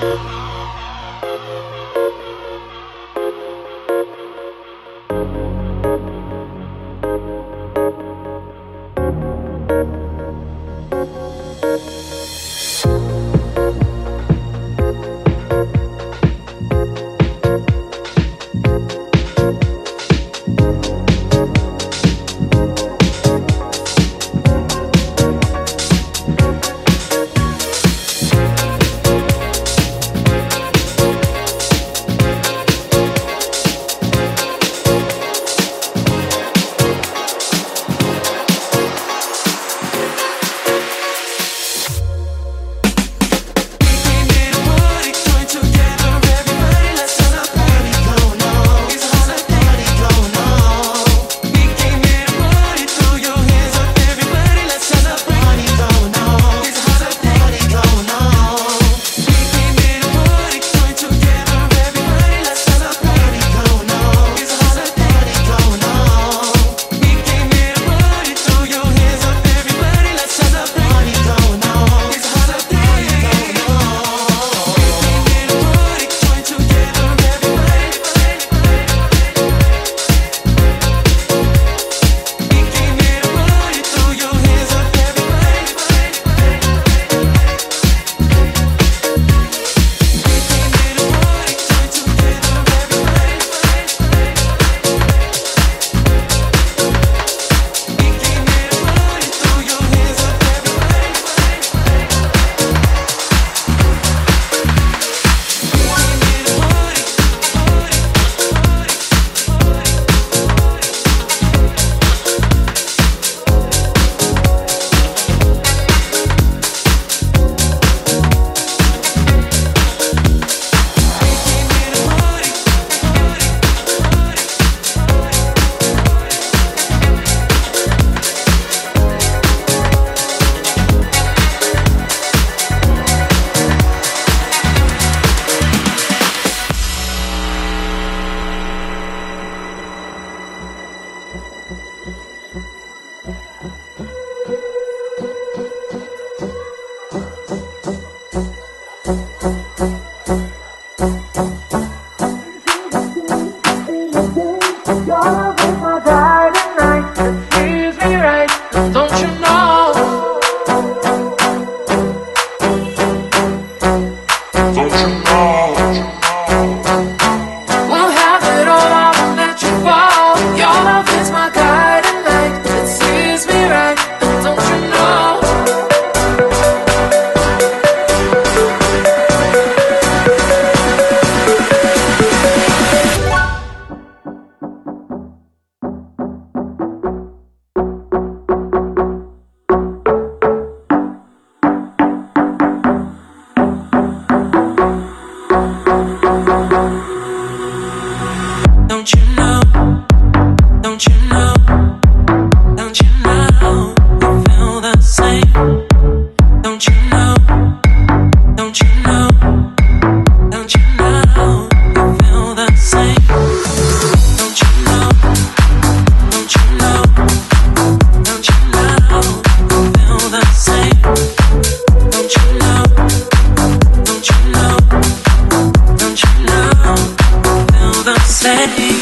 Oh, wedding.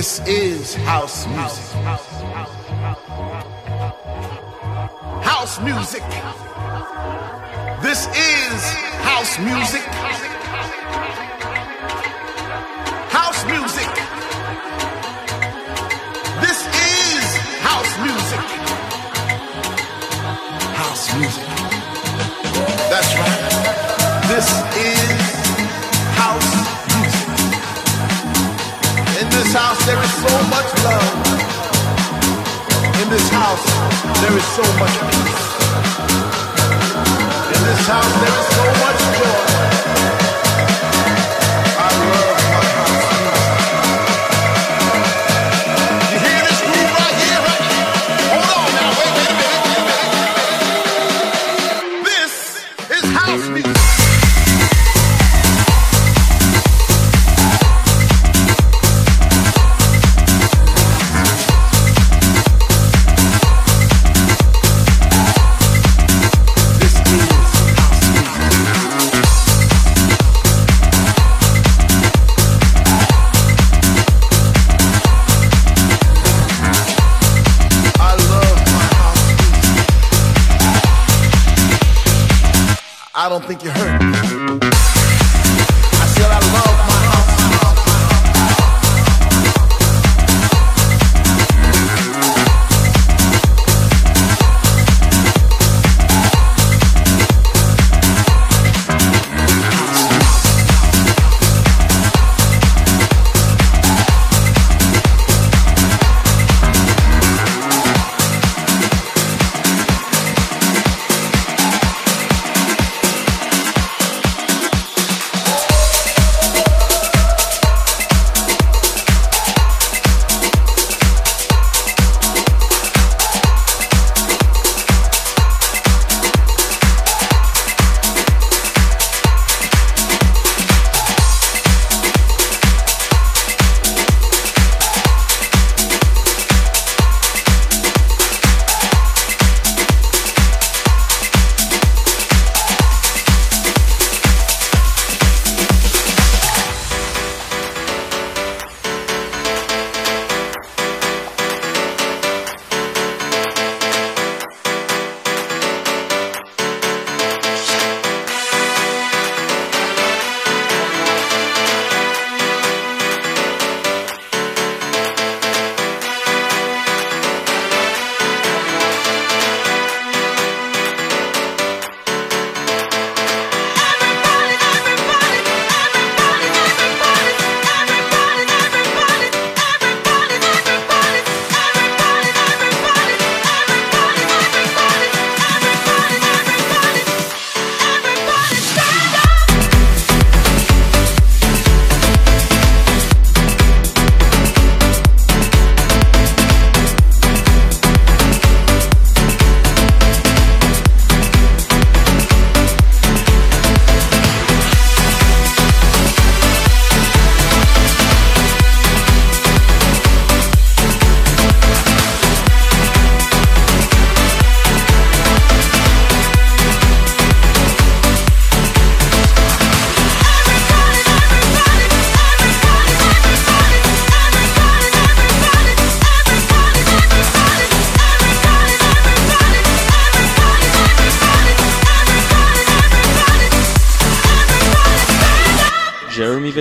Is house music. House music. This is house music. House music. This is house music. House music. That's right. This is there is so much love. In this house, there is so much peace. In this house, there is so much joy.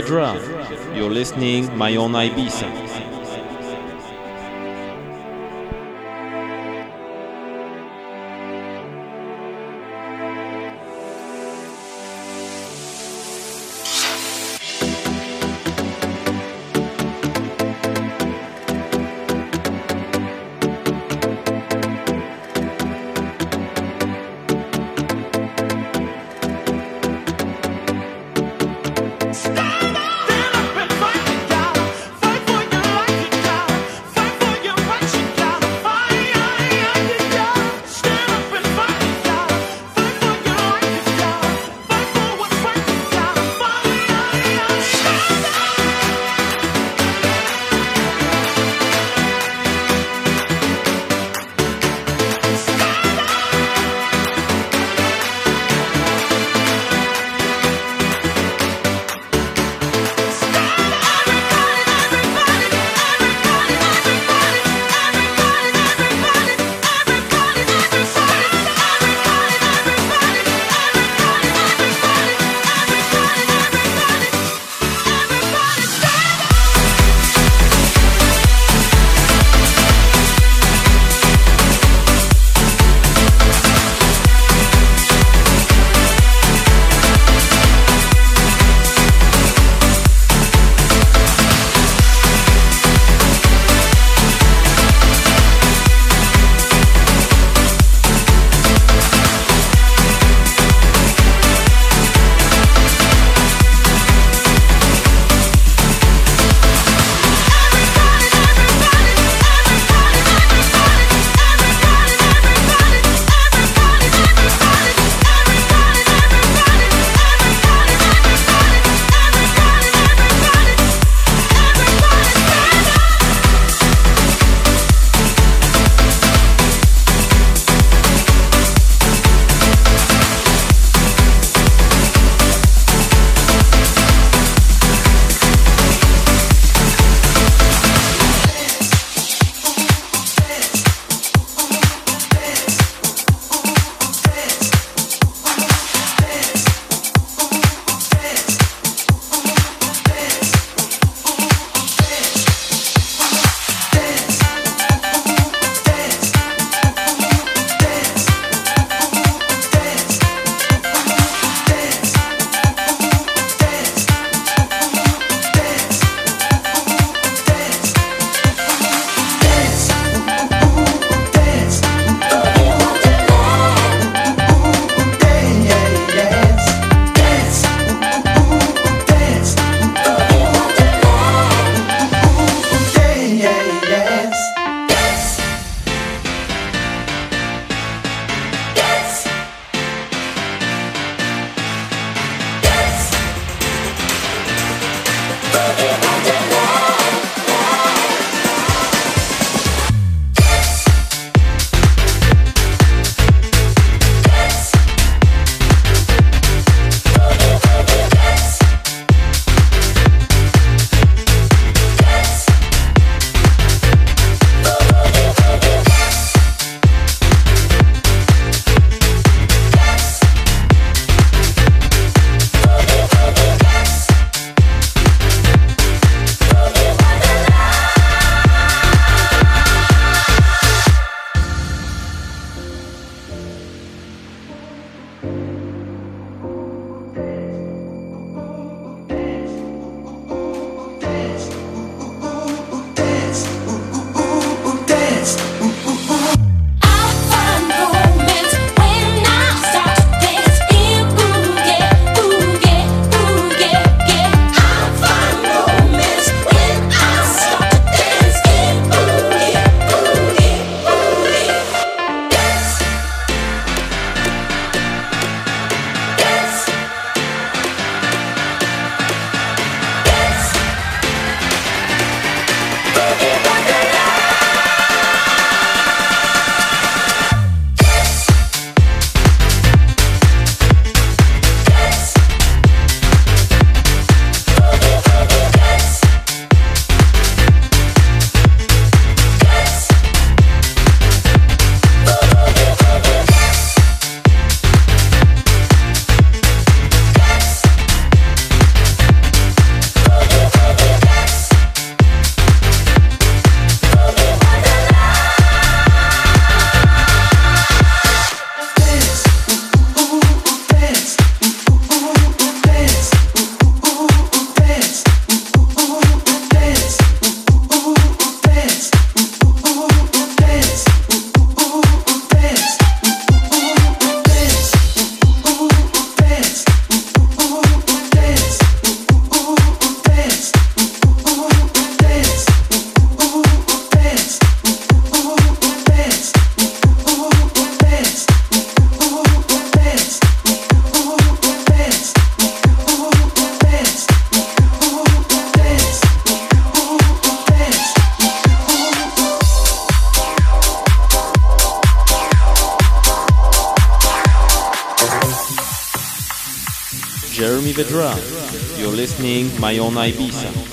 Jeremy Vedra. You're listening My Own Ibiza. Listening My Own Ibiza.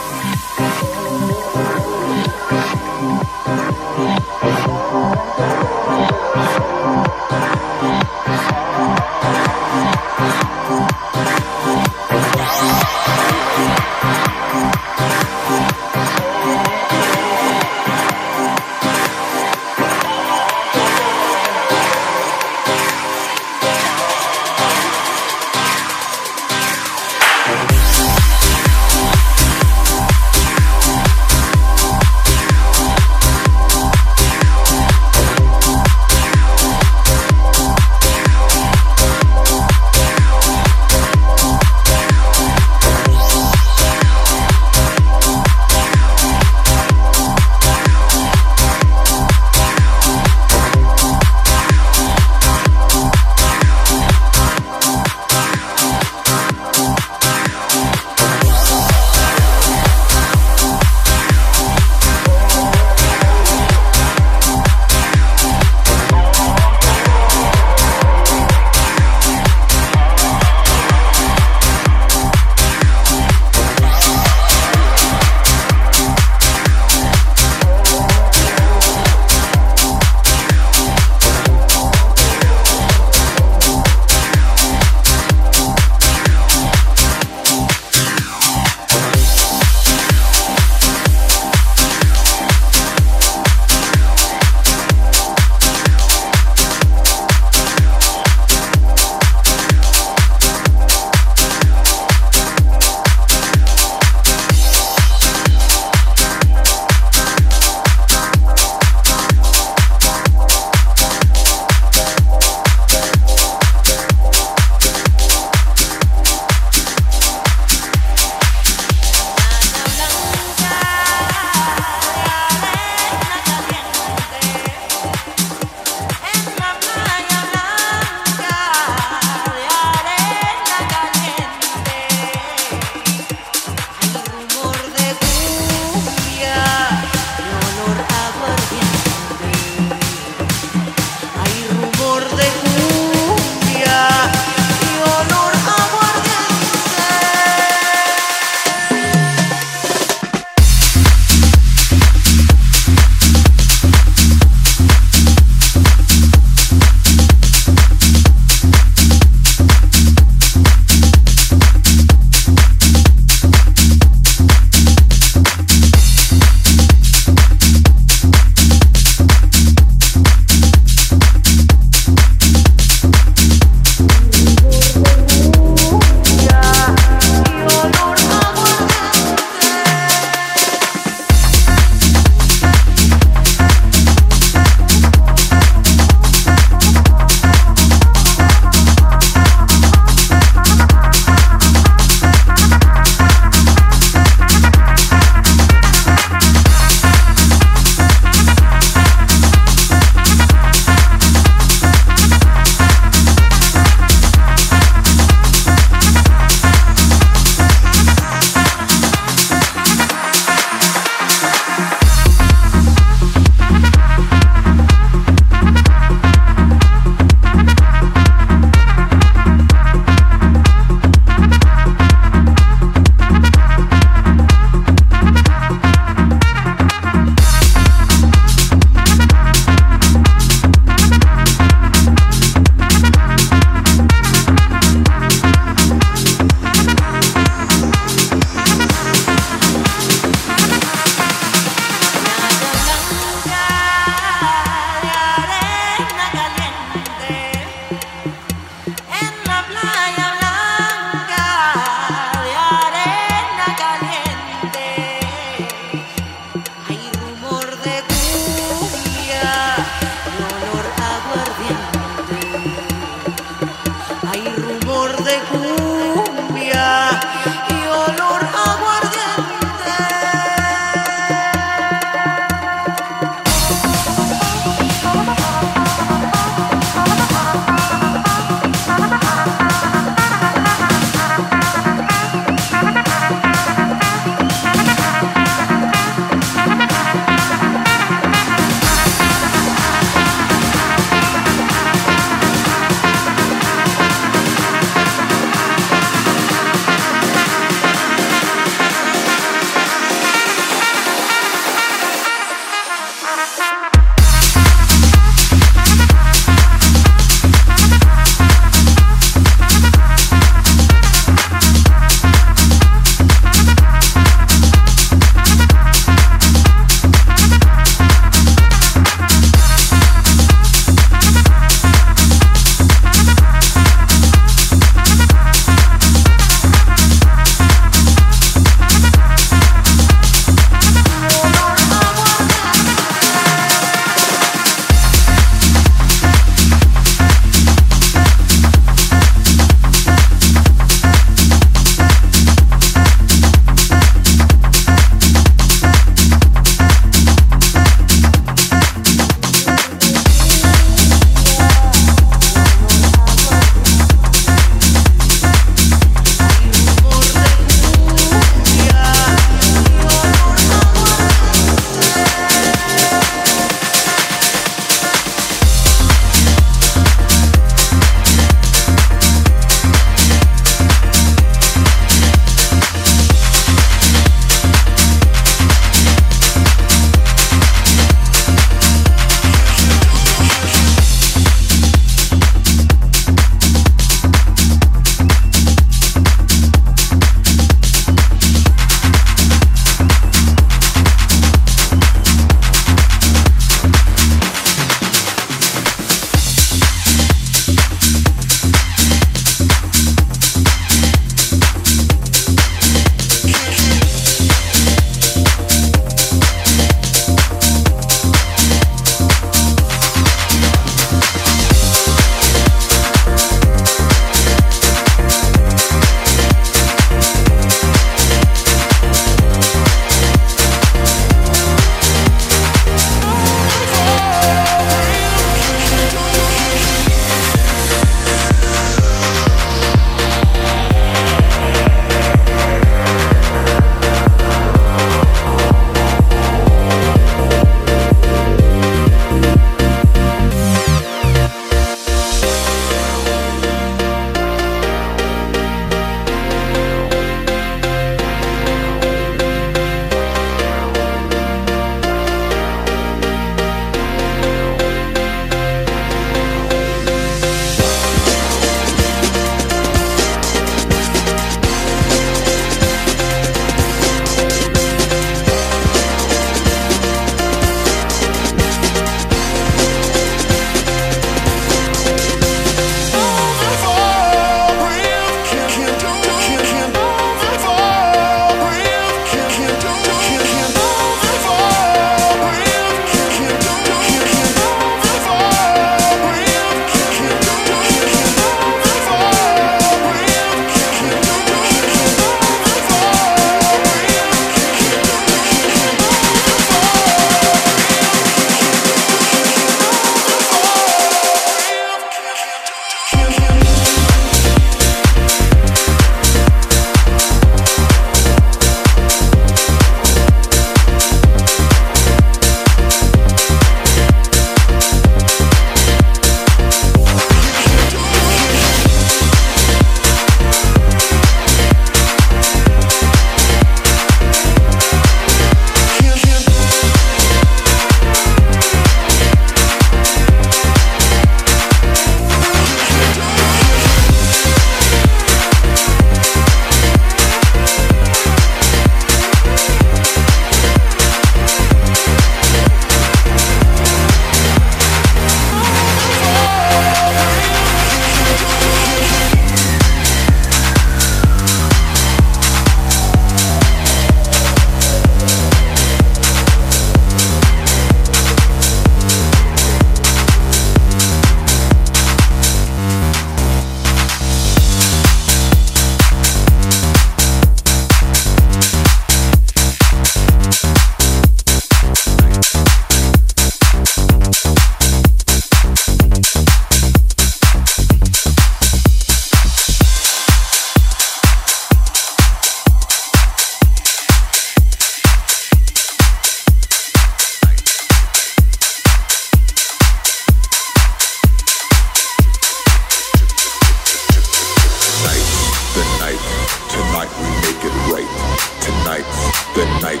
the night.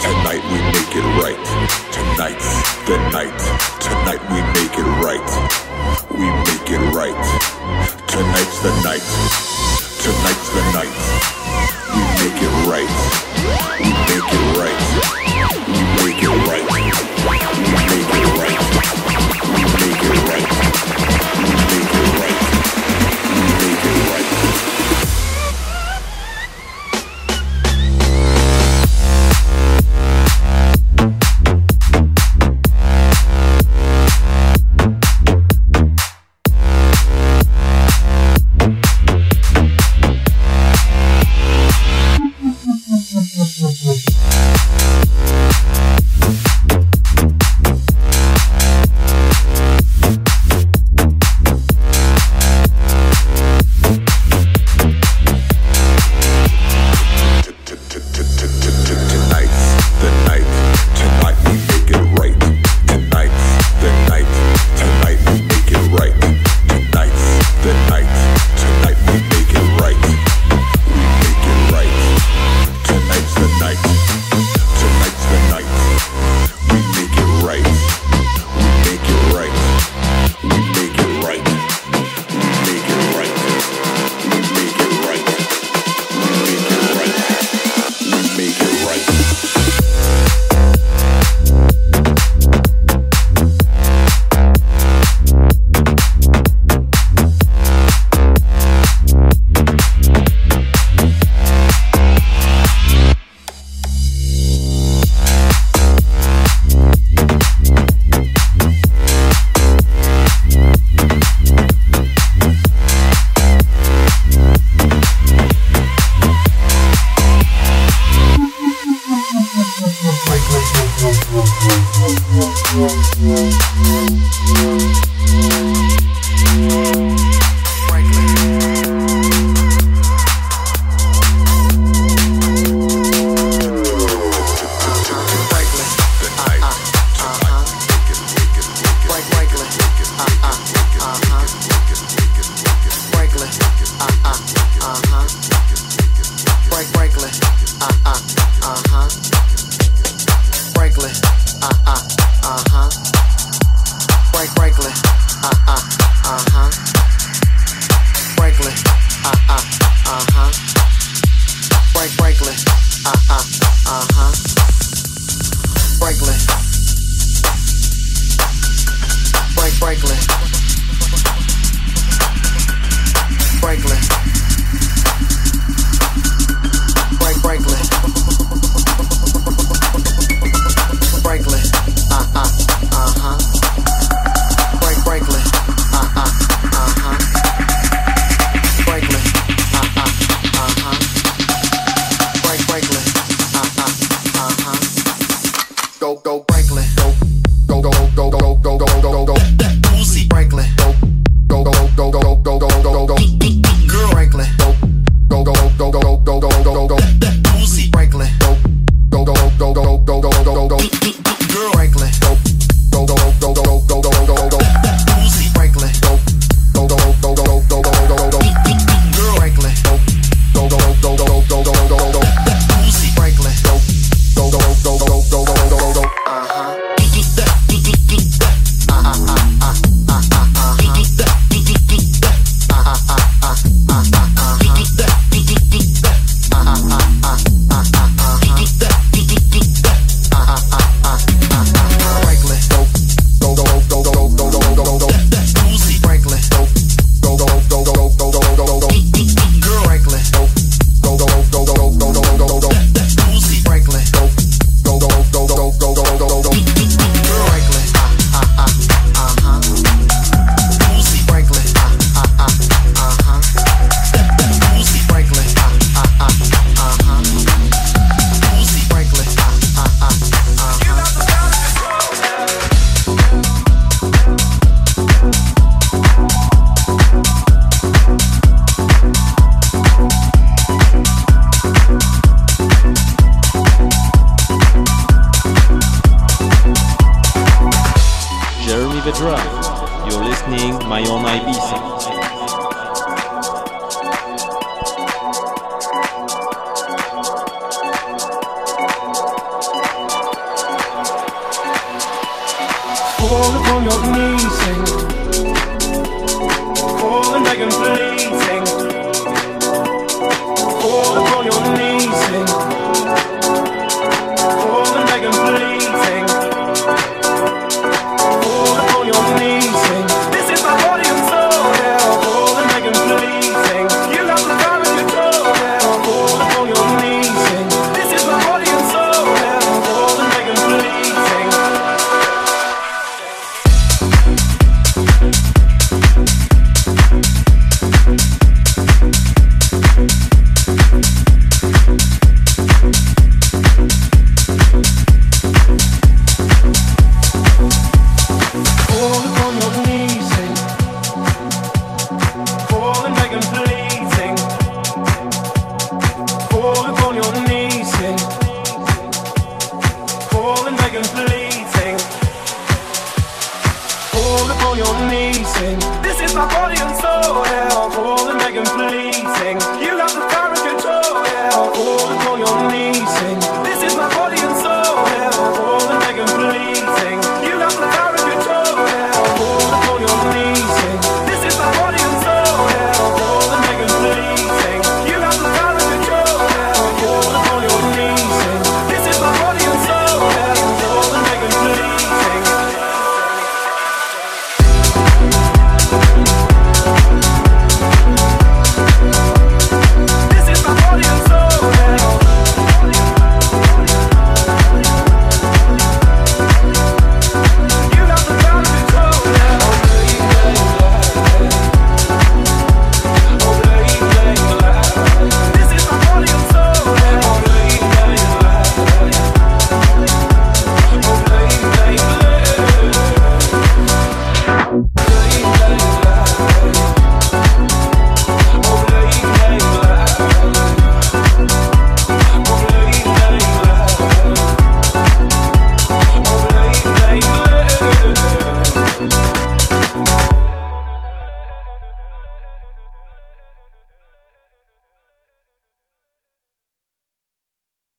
Tonight we make it right. Tonight's the night. Tonight we make it right. We make it right. Tonight's the night. Tonight's the night. We make it right.